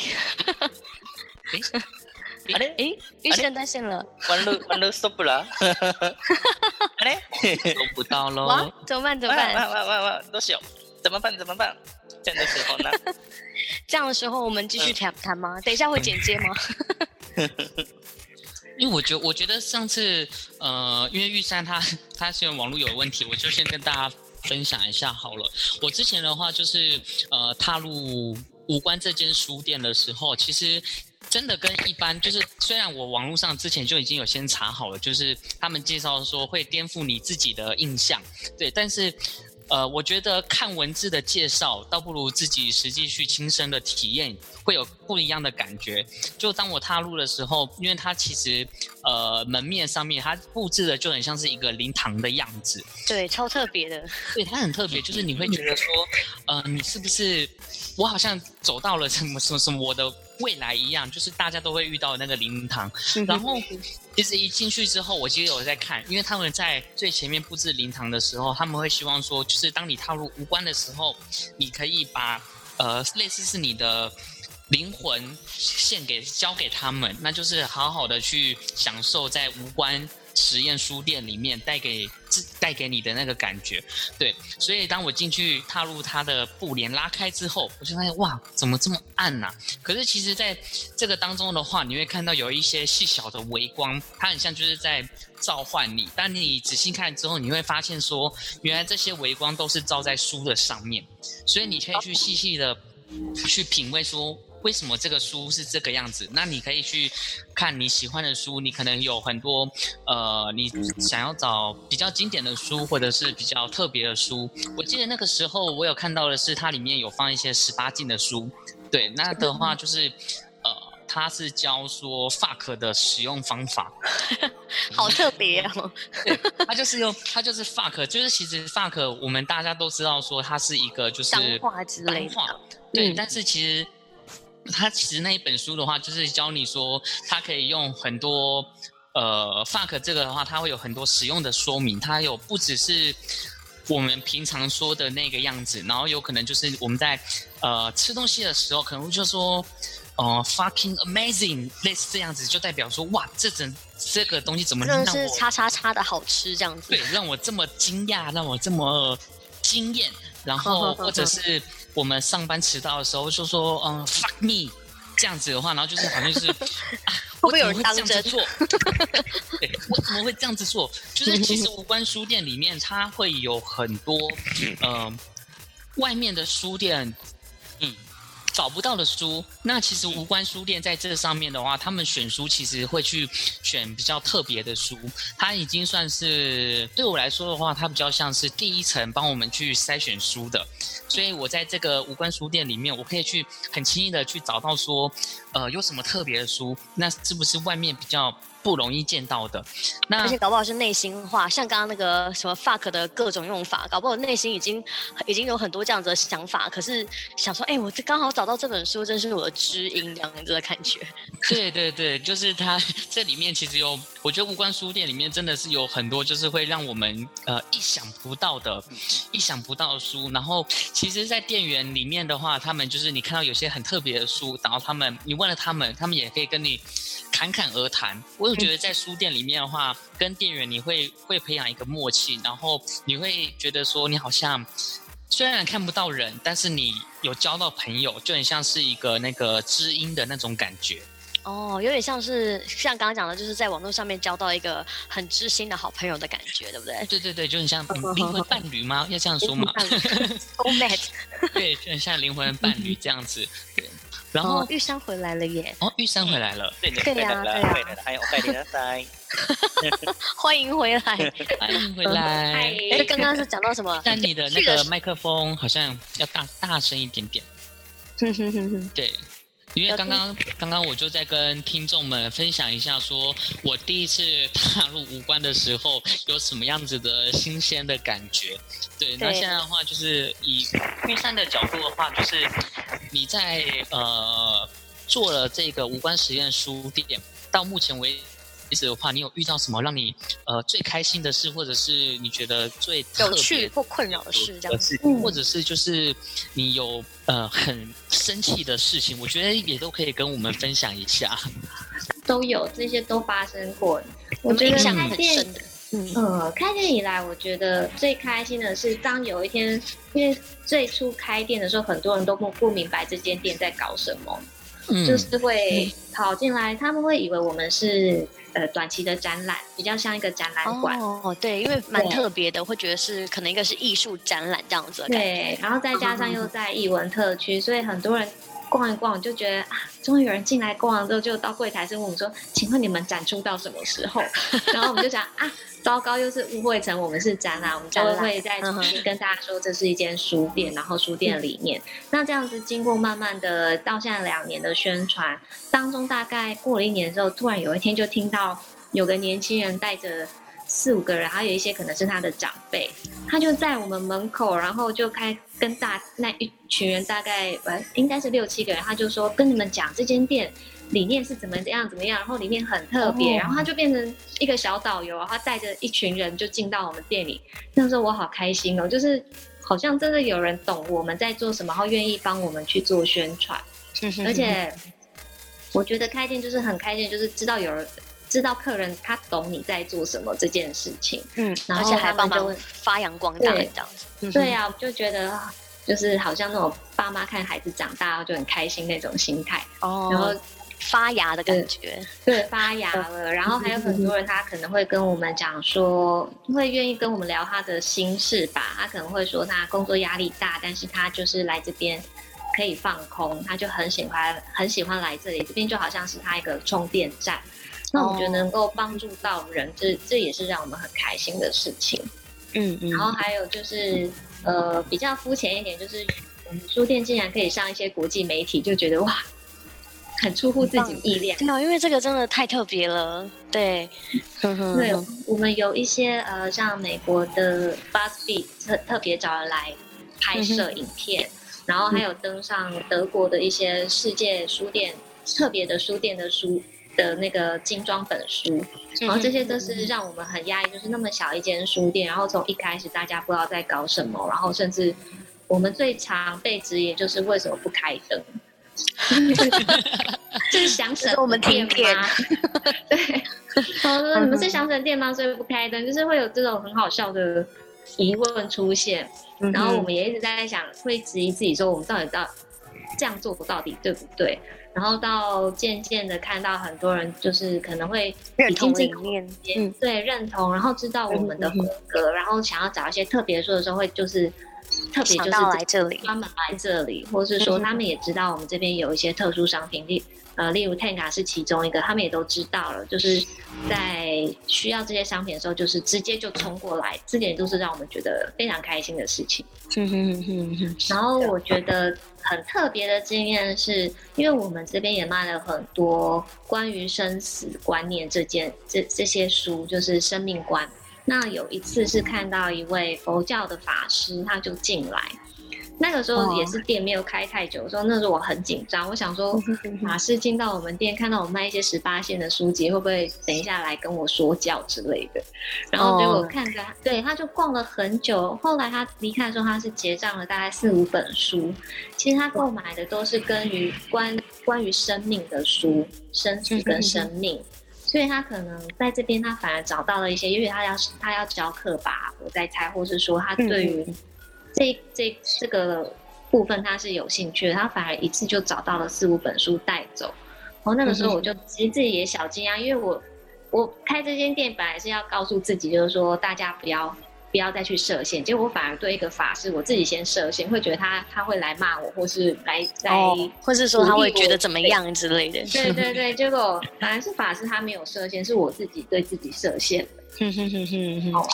啊嘞？哎，玉山断线了。完了完了，stop 了。啊 嘞？收不到喽。哇，怎么办？怎么办？哇哇哇哇，都是怎么办？怎么办？这样的时候呢？这样的时候，我们继续谈谈吗？等一下会剪接吗？因为我觉我觉得上次呃，因为玉山他 他现在网络有问题，我就先跟大家分享一下好了。我之前的话就是呃，踏入。无关这间书店的时候，其实真的跟一般就是，虽然我网络上之前就已经有先查好了，就是他们介绍说会颠覆你自己的印象，对，但是。呃，我觉得看文字的介绍，倒不如自己实际去亲身的体验，会有不一样的感觉。就当我踏入的时候，因为它其实，呃，门面上面它布置的就很像是一个灵堂的样子，对，超特别的。对，它很特别，就是你会觉得说，呃，你是不是我好像走到了什么什么什么我的未来一样，就是大家都会遇到那个灵堂，然后。其实一进去之后，我其实有在看，因为他们在最前面布置灵堂的时候，他们会希望说，就是当你踏入无关的时候，你可以把呃类似是你的灵魂献给交给他们，那就是好好的去享受在无关。实验书店里面带给自带给你的那个感觉，对，所以当我进去踏入它的布帘拉开之后，我就发现哇，怎么这么暗呐、可是其实在这个当中的话，你会看到有一些细小的微光，它很像就是在召唤你。当你仔细看之后，你会发现说，原来这些微光都是照在书的上面，所以你可以去细细的去品味说。为什么这个书是这个样子？那你可以去看你喜欢的书，你可能有很多呃，你想要找比较经典的书，或者是比较特别的书。我记得那个时候我有看到的是，它里面有放一些十八禁的书。对，那的话就是呃，它是教说 fuck 的使用方法，好特别哦。对，它就是用它就是 fuck，就是其实 fuck 我们大家都知道说它是一个就是脏话之类的，对，嗯、但是其实。他其实那一本书的话，就是教你说，他可以用很多呃，fuck 这个的话，它会有很多使用的说明。它有不只是我们平常说的那个样子，然后有可能就是我们在呃吃东西的时候，可能就说呃 fucking amazing，类似这样子，就代表说哇，这整这个东西怎么能让我是叉叉叉的好吃这样子？对，让我这么惊讶，让我这么惊艳，然后 或者是。我们上班迟到的时候就说嗯 fuck me 这样子的话，然后就是好像就是 啊，会不会有人我怎么会这样子做？对，我怎么会这样子做？就是其实无关书店里面它会有很多嗯、呃、外面的书店嗯。找不到的书，那其实无关书店在这上面的话，他们选书其实会去选比较特别的书。它已经算是对我来说的话，它比较像是第一层帮我们去筛选书的。所以我在这个无关书店里面，我可以去很轻易的去找到说，呃，有什么特别的书，那是不是外面比较不容易见到的，那而且搞不好是内心话，像刚刚那个什么 fuck 的各种用法，搞不好内心已经已经有很多这样子的想法，可是想说，哎、欸，我这刚好找到这本书，真是我的知音这样子的感觉。对对对，就是它这里面其实有，我觉得无关书店里面真的是有很多，就是会让我们呃意想不到的、意想不到的书。然后其实，在店员里面的话，他们就是你看到有些很特别的书，然后他们你问了他们，他们也可以跟你侃侃而谈。我我觉得在书店里面的话，跟店员你会会培养一个默契，然后你会觉得说你好像虽然看不到人，但是你有交到朋友，就很像是一个那个知音的那种感觉。哦，有点像是像刚刚讲的，就是在网络上面交到一个很知心的好朋友的感觉，对不对？对对对，就很像灵 魂伴侣吗？要这样说吗？Soul mate。对，就很像灵魂伴侣这样子。对。然后玉山回来了耶！哦，玉山回来了，对呀，对呀，还有拜年的拜，欢迎回来，欢迎回来。哎，刚刚是讲到什么？但你的那个麦克风好像要大大声一点点。对，因为刚刚刚刚我就在跟听众们分享一下，说我第一次踏入无关的时候有什么样子的新鲜的感觉。对，那现在的话就是以玉山的角度的话，就是。你在呃做了这个无关实验书店，到目前为止的话，你有遇到什么让你呃最开心的事，或者是你觉得最有趣或困扰的事，这样子，或者是就是你有呃很生气的事情，我觉得也都可以跟我们分享一下。都有这些都发生过，我觉得印象很深的。嗯，呃，开店以来，我觉得最开心的是，当有一天，因为最初开店的时候，很多人都不不明白这间店在搞什么，嗯，就是会跑进来，他们会以为我们是呃短期的展览，比较像一个展览馆。哦，对，因为蛮特别的，会觉得是可能一个是艺术展览这样子的感觉。对，然后再加上又在艺文特区，所以很多人逛一逛就觉得啊，终于有人进来逛了之后，就到柜台是问我们说，请问你们展出到什么时候？然后我们就想啊。糟糕，又是误会成我们是展览，我们就会再重新跟大家说这是一间书店，然后书店里面，嗯、那这样子经过慢慢的到现在两年的宣传当中，大概过了一年之后，突然有一天就听到有个年轻人带着四五个人，还有一些可能是他的长辈，他就在我们门口，然后就开跟大那一群人大概呃应该是六七个人，他就说跟你们讲这间店。理念是怎么样怎么样，然后里面很特别，然后他就变成一个小导游，然后带着一群人就进到我们店里。那时候我好开心哦，就是好像真的有人懂我们在做什么，然后愿意帮我们去做宣传。而且我觉得开店就是很开心，就是知道有人知道客人他懂你在做什么这件事情。嗯，然后还帮忙发扬光大这样子。对呀，我就觉得就是好像那种爸妈看孩子长大就很开心那种心态。哦，然后。发芽的感觉，对，发芽了。然后还有很多人，他可能会跟我们讲说，会愿意跟我们聊他的心事吧。他可能会说，他工作压力大，但是他就是来这边可以放空，他就很喜欢，很喜欢来这里。这边就好像是他一个充电站。那我觉得能够帮助到人，这这也是让我们很开心的事情。嗯嗯。然后还有就是，呃，比较肤浅一点，就是我们书店竟然可以上一些国际媒体，就觉得哇。很出乎自己意料，对啊，因为这个真的太特别了。对，对，我们有一些呃，像美国的 BuzzFeed 特特别找人来拍摄影片，然后还有登上德国的一些世界书店特别的书店的书的那个精装本书，然后这些都是让我们很压抑，就是那么小一间书店，然后从一开始大家不知道在搞什么，然后甚至我们最常被质疑就是为什么不开灯。就是想省我们店吗？对，好的，你们是想省电吗？所以不开灯，就是会有这种很好笑的疑问出现，然后我们也一直在想，会质疑自己说，我们到底到这样做到底对不对？然后到渐渐的看到很多人就是可能会认同理念，嗯，对，认同，然后知道我们的风格，然后想要找一些特别说的时候，会就是特别就是来这里，专门来这里，或是说他们也知道我们这边有一些特殊商品，例呃，例如 Tenga 是其中一个，他们也都知道了，就是在需要这些商品的时候，就是直接就冲过来，这点都是让我们觉得非常开心的事情。然后我觉得。很特别的经验是，因为我们这边也卖了很多关于生死观念这件这这些书，就是生命观。那有一次是看到一位佛教的法师，他就进来。那个时候也是店没有开太久，说那时候我很紧张，我想说法师进到我们店，看到我卖一些十八线的书籍，会不会等一下来跟我说教之类的？然后结果看着，对，他就逛了很久。后来他离开的时候，他是结账了大概四五本书。其实他购买的都是关于关关于生命的书，生死跟生命。所以他可能在这边，他反而找到了一些，因为他要他要教课吧，我在猜，或是说他对于。这这这个部分他是有兴趣的，他反而一次就找到了四五本书带走。然后那个时候我就其实自己也小惊讶，因为我我开这间店本来是要告诉自己，就是说大家不要不要再去设限，结果我反而对一个法师，我自己先设限，会觉得他他会来骂我，或是来来、哦，或是说他会觉得怎么样之类的。对对对，结果反而是法师他没有设限，是我自己对自己设限的。好玩。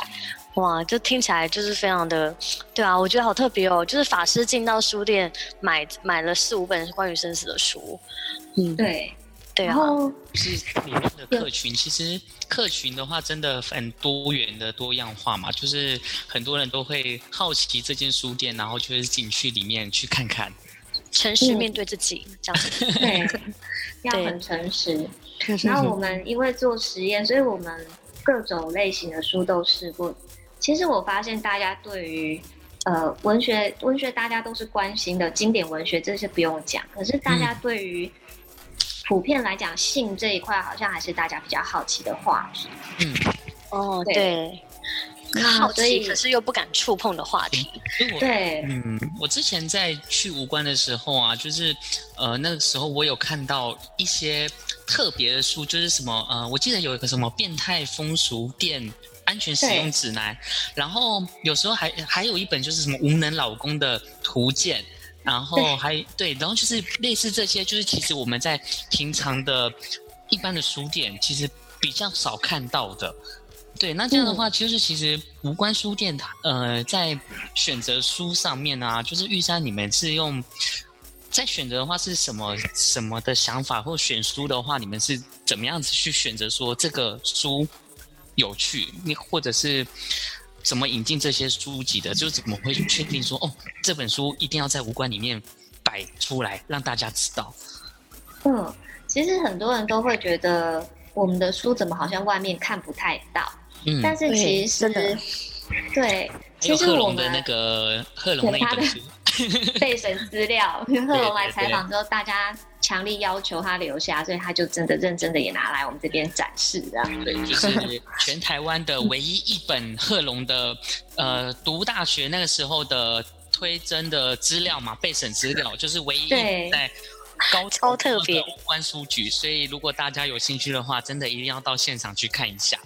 哇，就听起来就是非常的，对啊，我觉得好特别哦。就是法师进到书店买买了四五本关于生死的书，嗯，对，对啊。是里面的客群，其实客群的话真的很多元的多样化嘛，就是很多人都会好奇这间书店，然后就是进去里面去看看，诚实面对自己，嗯、这样子，对，要很诚实。然后我们因为做实验，所以我们各种类型的书都试过。其实我发现大家对于，呃，文学文学大家都是关心的，经典文学这些不用讲。可是大家对于普遍来讲，性这一块好像还是大家比较好奇的话题。嗯，哦，对，好奇可是又不敢触碰的话题。对，嗯，我之前在去无关的时候啊，就是呃那个时候我有看到一些特别的书，就是什么呃，我记得有一个什么变态风俗店。安全使用指南，然后有时候还还有一本就是什么无能老公的图鉴，然后还对，对，然后就是类似这些，就是其实我们在平常的一般的书店其实比较少看到的。对，那这样的话，就是其实无关书店，呃，在选择书上面啊，就是玉山你们是用在选择的话是什么什么的想法，或选书的话，你们是怎么样子去选择说这个书？有趣，你或者是怎么引进这些书籍的？就是怎么会确定说哦，这本书一定要在武馆里面摆出来，让大家知道？嗯，其实很多人都会觉得我们的书怎么好像外面看不太到？嗯，但是其实对，其实我们的那个贺龙那本书 备审资料，贺龙来采访之后，大家。强力要求他留下，所以他就真的认真的也拿来我们这边展示这样。对，就 是全台湾的唯一一本贺龙的，呃，读大学那个时候的推甄的资料嘛，备审资料，就是唯一在高超特别武官书局。所以如果大家有兴趣的话，真的一定要到现场去看一下。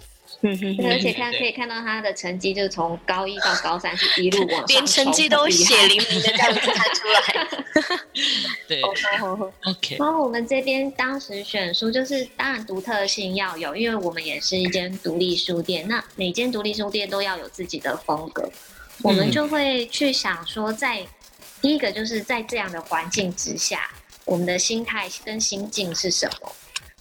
嗯哼，而且看可以看到他的成绩，就是从高一到高三是一路往上，连成绩都血淋淋的这样子看出来。对，OK。然后我们这边当时选书，就是当然独特性要有，因为我们也是一间独立书店，那每间独立书店都要有自己的风格，我们就会去想说在，在第一个就是在这样的环境之下，我们的心态跟心境是什么？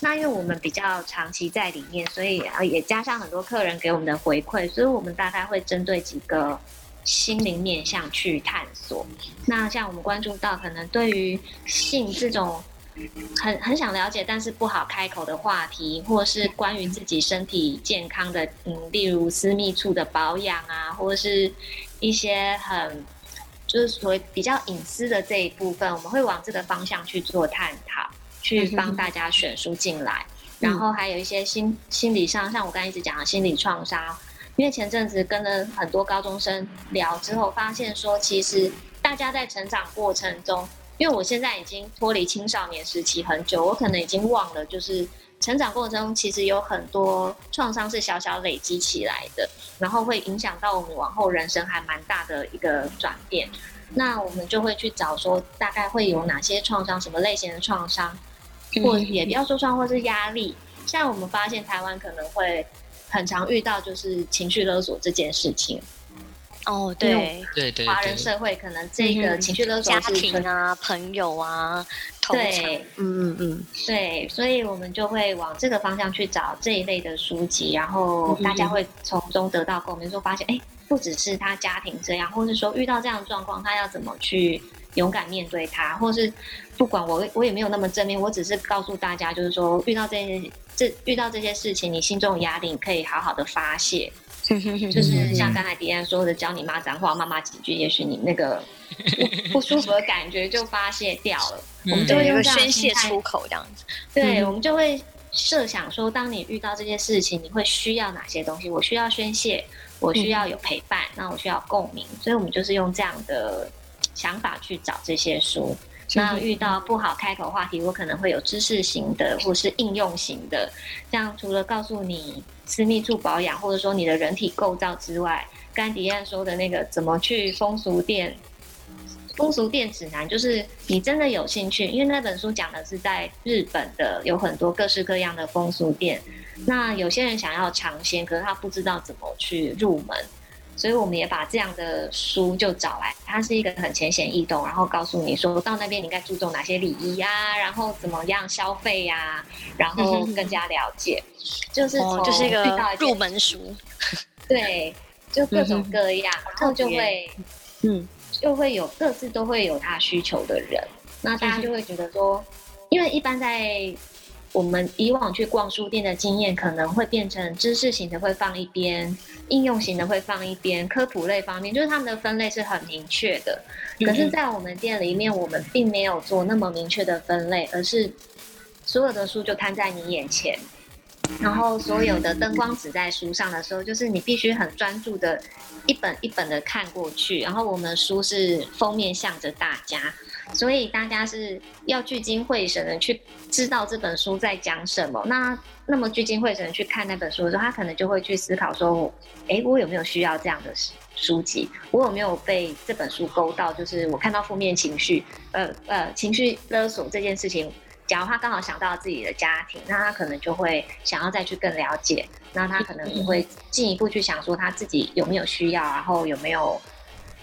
那因为我们比较长期在里面，所以啊也加上很多客人给我们的回馈，所以我们大概会针对几个心灵面向去探索。那像我们关注到可能对于性这种很很想了解，但是不好开口的话题，或是关于自己身体健康的，嗯，例如私密处的保养啊，或者是一些很就是所谓比较隐私的这一部分，我们会往这个方向去做探讨。去帮大家选书进来，然后还有一些心心理上，像我刚才一直讲的心理创伤，因为前阵子跟了很多高中生聊之后，发现说其实大家在成长过程中，因为我现在已经脱离青少年时期很久，我可能已经忘了，就是成长过程中其实有很多创伤是小小累积起来的，然后会影响到我们往后人生还蛮大的一个转变。那我们就会去找说，大概会有哪些创伤，什么类型的创伤，或也不要说创伤，或是压力。像我们发现台湾可能会很常遇到，就是情绪勒索这件事情。哦，对。对对，华人社会可能这个情绪勒索是家庭啊、朋友啊，对，嗯嗯嗯，对，所以我们就会往这个方向去找这一类的书籍，然后大家会从中得到共鸣，说发现，哎，不只是他家庭这样，或是说遇到这样的状况，他要怎么去勇敢面对他，或是不管我我也没有那么正面，我只是告诉大家，就是说遇到这些这遇到这些事情，你心中的压力你可以好好的发泄。就是像刚才迪安说的，教你骂脏话，骂骂几句，也许你那个 不，不舒服的感觉就发泄掉了。我们就会用宣泄出口这样子。对，我们就会设想说，当你遇到这些事情，你会需要哪些东西？我需要宣泄，我需要有陪伴，那我需要共鸣。所以我们就是用这样的想法去找这些书。那遇到不好开口话题，我可能会有知识型的，或是应用型的。这样除了告诉你。私密处保养，或者说你的人体构造之外，刚迪安说的那个怎么去风俗店，风俗店指南，就是你真的有兴趣，因为那本书讲的是在日本的有很多各式各样的风俗店，那有些人想要尝鲜，可是他不知道怎么去入门。所以我们也把这样的书就找来，它是一个很浅显易懂，然后告诉你说到那边你应该注重哪些礼仪呀，然后怎么样消费呀、啊，然后更加了解，就是从就是一个入门书，对，就各种各样，然后就会，嗯，就会有各自都会有他需求的人，那大家就会觉得说，因为一般在。我们以往去逛书店的经验，可能会变成知识型的会放一边，应用型的会放一边，科普类方面就是他们的分类是很明确的。可是，在我们店里面，我们并没有做那么明确的分类，而是所有的书就摊在你眼前，然后所有的灯光只在书上的时候，就是你必须很专注的一本一本的看过去，然后我们的书是封面向着大家。所以大家是要聚精会神的去知道这本书在讲什么。那那么聚精会神去看那本书的时候，他可能就会去思考说：诶，我有没有需要这样的书籍？我有没有被这本书勾到？就是我看到负面情绪，呃呃，情绪勒索这件事情。假如他刚好想到自己的家庭，那他可能就会想要再去更了解。那他可能也会进一步去想说他自己有没有需要，然后有没有。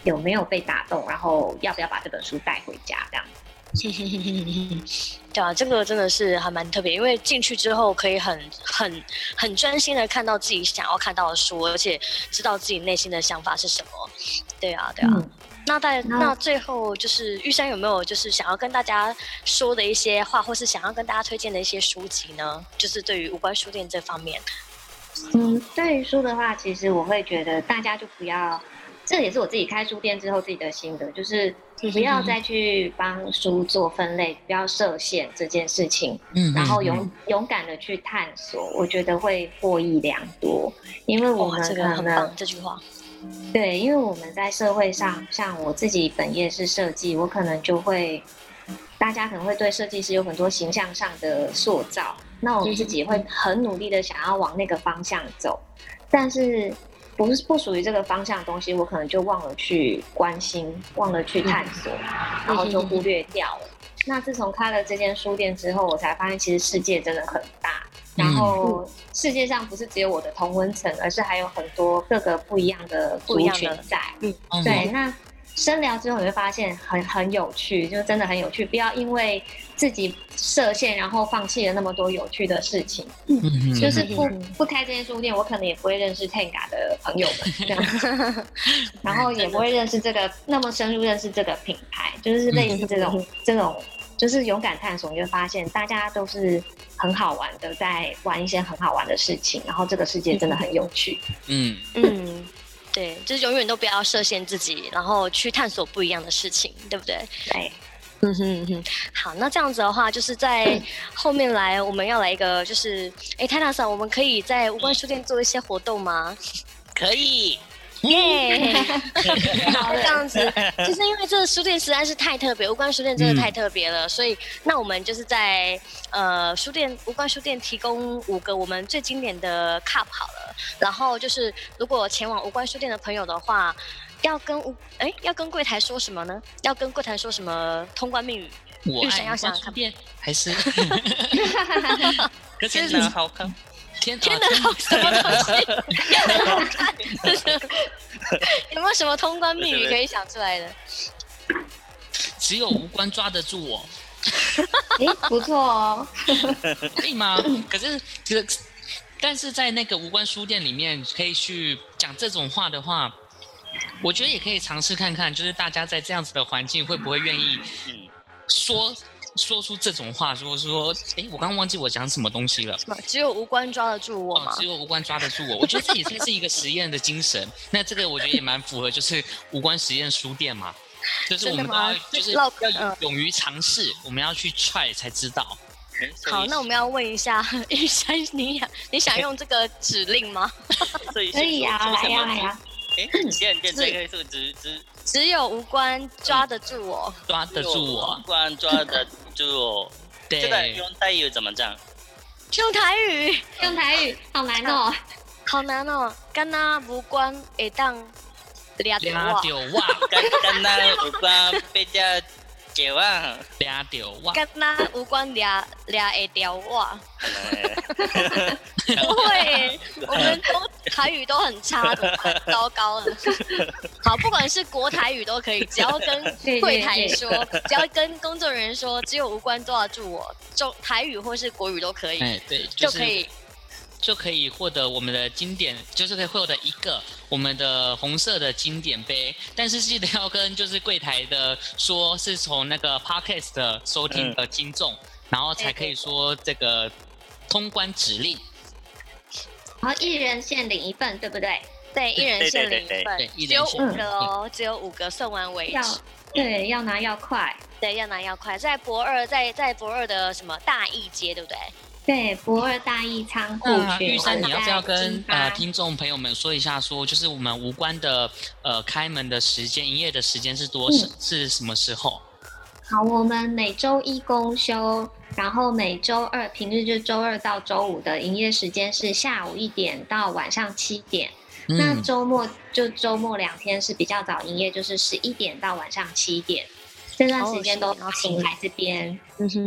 有没有被打动？然后要不要把这本书带回家？这样，对啊，这个真的是还蛮特别，因为进去之后可以很、很、很专心的看到自己想要看到的书，而且知道自己内心的想法是什么。对啊，对啊。嗯、那在那最后，就是玉山有没有就是想要跟大家说的一些话，或是想要跟大家推荐的一些书籍呢？就是对于无关书店这方面。嗯，对于书的话，其实我会觉得大家就不要。这也是我自己开书店之后自己的心得，就是不要再去帮书做分类，不要设限这件事情，嗯，然后勇勇敢的去探索，我觉得会获益良多。因为我们可能、哦、这个很棒这句话，对，因为我们在社会上，像我自己本业是设计，我可能就会，大家可能会对设计师有很多形象上的塑造，那我们自己会很努力的想要往那个方向走，但是。不是不属于这个方向的东西，我可能就忘了去关心，忘了去探索，嗯、然后就忽略掉了。那自从开了这间书店之后，我才发现其实世界真的很大。然后世界上不是只有我的同温层，而是还有很多各个不一样的族群在。嗯，对，那。深聊之后，你会发现很很有趣，就真的很有趣。不要因为自己设限，然后放弃了那么多有趣的事情。嗯，就是不不开这间书店，我可能也不会认识 Tenga 的朋友们，这样 然后也不会认识这个那么深入认识这个品牌。就是类似这种这种，就是勇敢探索，你就发现大家都是很好玩的，在玩一些很好玩的事情。然后这个世界真的很有趣。嗯嗯。对，就是永远都不要设限自己，然后去探索不一样的事情，对不对？对，嗯哼嗯哼。好，那这样子的话，就是在后面来，我们要来一个，就是，哎，泰纳桑，我们可以在无关书店做一些活动吗？可以。耶！好，这样子，就是因为这个书店实在是太特别，无关书店真的太特别了，嗯、所以那我们就是在呃书店无关书店提供五个我们最经典的 cup 好了，然后就是如果前往无关书店的朋友的话，要跟无哎要跟柜台说什么呢？要跟柜台说什么通关密语？我爱无关书店还是？可是哪好看？天天能好什么东西？天能好看，有没有什么通关密语可以想出来的？只有无关抓得住我。哎、欸，不错哦。可以吗？可是这个，但是在那个无关书店里面，可以去讲这种话的话，我觉得也可以尝试看看，就是大家在这样子的环境会不会愿意说。说出这种话，说说，哎，我刚刚忘记我讲什么东西了。只有无关抓得住我吗？哦，只有无关抓得住我。我觉得这也算是一个实验的精神。那这个我觉得也蛮符合，就是无关实验书店嘛，就是我们要就是要勇于尝试，我们要去 try 才知道。好，那我们要问一下玉山，你想你想用这个指令吗？可以呀，来呀来呀。哎，现在这个是只只只有无关抓得住我，抓得住我，无关抓得。就对，这个用台语怎么讲？用台语，用台语，好难哦，好难哦。跟那无关会当抓到我，跟那无关被叫抓抓到我，跟那无关抓抓会掉我。不会，我们都台语都很差的，很糟糕的。好，不管是国台语都可以，只要跟柜台说，只要跟工作人员说，只有无关抓得住我，中台语或是国语都可以。哎，对，就可以就可以获得我们的经典，就是可以获得一个我们的红色的经典杯。但是记得要跟就是柜台的说，是从那个 Podcast 的收听的听众，然后才可以说这个通关指令。然后一人限领一份，对不对？对，一人限领一份，只有五个哦，只有五个，送完为止。要对，要拿要快，对，要拿要快。在博二，在在博二的什么大义街，对不对？对，博二大义仓库区。玉山，你要不要跟呃听众朋友们说一下，说就是我们无关的呃开门的时间，营业的时间是多是是什么时候？好，我们每周一公休，然后每周二平日就周二到周五的营业时间是下午一点到晚上七点。嗯、那周末就周末两天是比较早营业，就是十一点到晚上七点。这段时间都请来这边，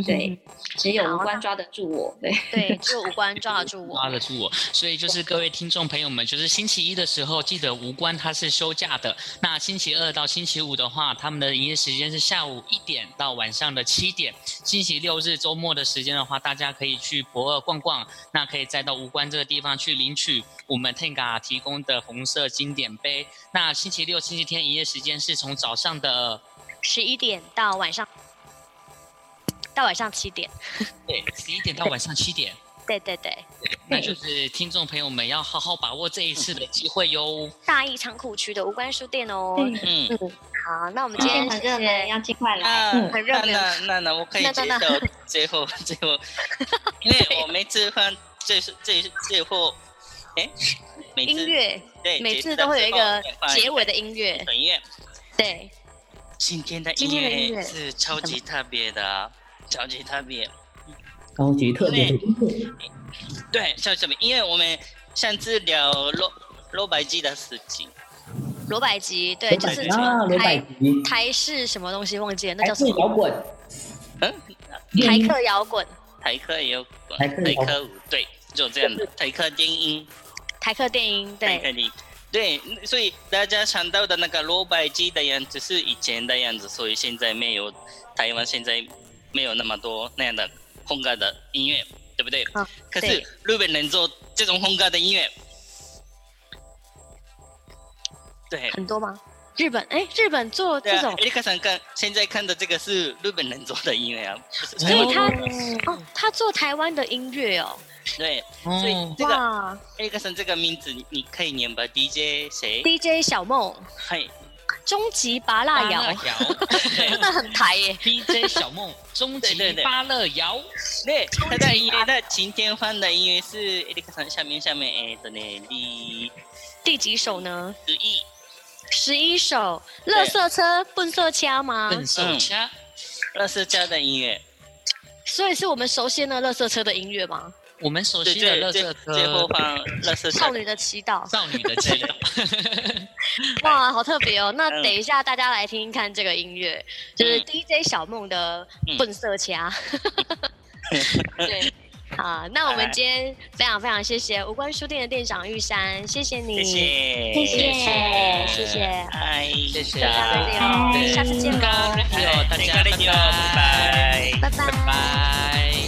对，只有无关抓得住我，对对，只有无关抓得住我，抓得住我。所以就是各位听众朋友们，就是星期一的时候记得无关他是休假的。那星期二到星期五的话，他们的营业时间是下午一点到晚上的七点。星期六日周末的时间的话，大家可以去博二逛逛，那可以再到无关这个地方去领取我们 Tenga 提供的红色经典杯。那星期六、星期天营业时间是从早上的。十一点到晚上，到晚上七点。对，十一点到晚上七点。对对对，那就是听众朋友们要好好把握这一次的机会哟。大义仓库区的无关书店哦。嗯嗯。好，那我们今天很热门，要尽快来。嗯，很热门。那那那我可以接受最后最后，因为我每次放最最最后，哎，音乐对，每次都会有一个结尾的音乐。音乐。对。今天的音乐是超级特别的，超级特别，超级特别。对，超级特别，因为我们上次聊罗罗百吉的事情。罗百吉，对，就是啊，罗百吉，台式什么东西忘记了，那叫什么？摇滚。嗯，台客摇滚。台客摇滚。台客舞，对，就这样的。台客电音。台客电音，对。对，所以大家想到的那个罗百吉的样子是以前的样子，所以现在没有台湾现在没有那么多那样的风格的音乐，对不对？啊、可是日本人做这种风格的音乐，对，很多吗？日本哎，日本做这种，艾利克桑看现在看的这个是日本人做的音乐啊，所以他哦，他做台湾的音乐哦。对，所以这个 Ericsson 这个名字你可以念吧？DJ 谁？DJ 小梦。嘿，终极芭乐摇，真的很台耶。DJ 小梦，终极芭乐摇。对，他的音乐，他今天放的音乐是 Ericsson 下面下面哎的呢，第第几首呢？十一，十一首。乐色车、笨色掐吗？笨色掐，乐色车的音乐。所以是我们熟悉的乐色车的音乐吗？我们熟悉的乐色车，最后放垃圾。少女的祈祷。少女的祈祷。哇，好特别哦！那等一下大家来听听看这个音乐，就是 DJ 小梦的笨色掐。对。好，那我们今天非常非常谢谢无关书店的店长玉山，谢谢你，谢谢，谢谢，谢谢，哎，谢谢，下次见喽，大家拜拜，拜拜，拜拜。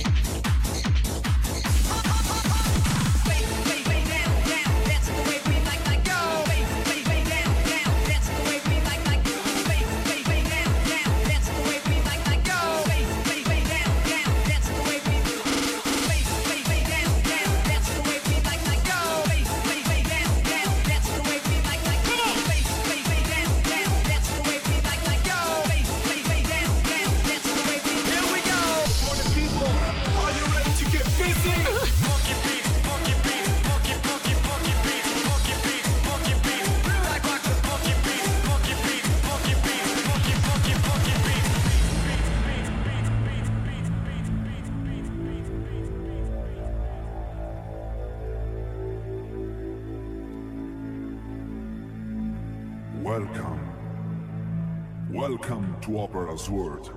To opera's world.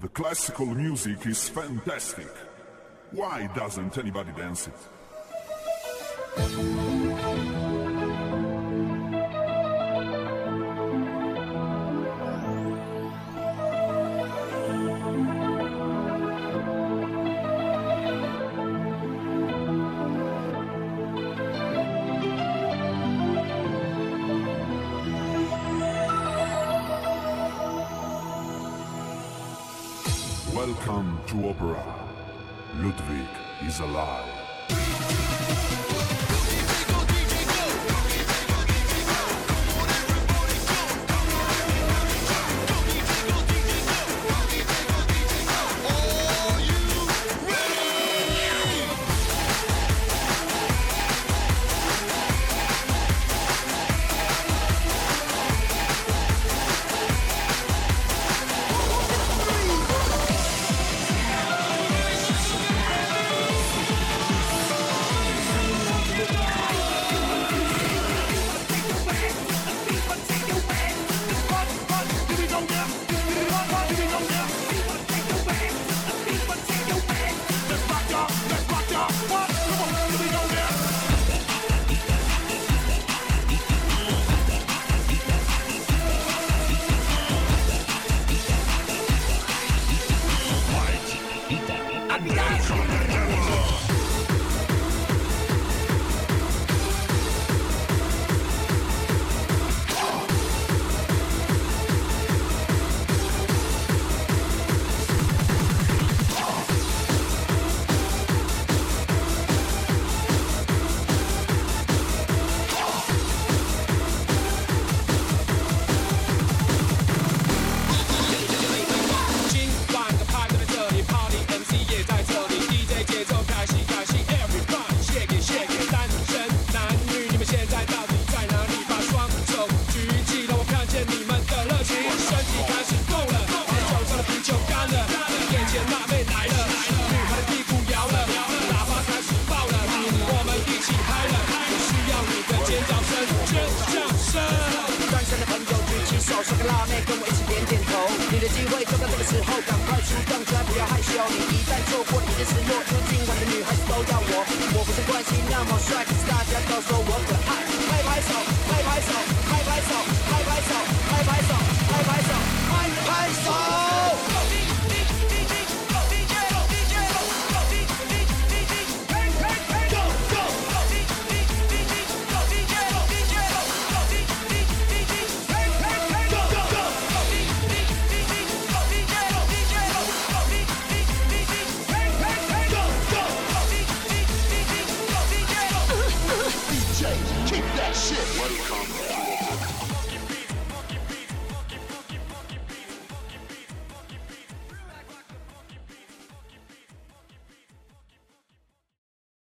The classical music is fantastic. Why doesn't anybody dance it? Opera. Ludwig is alive.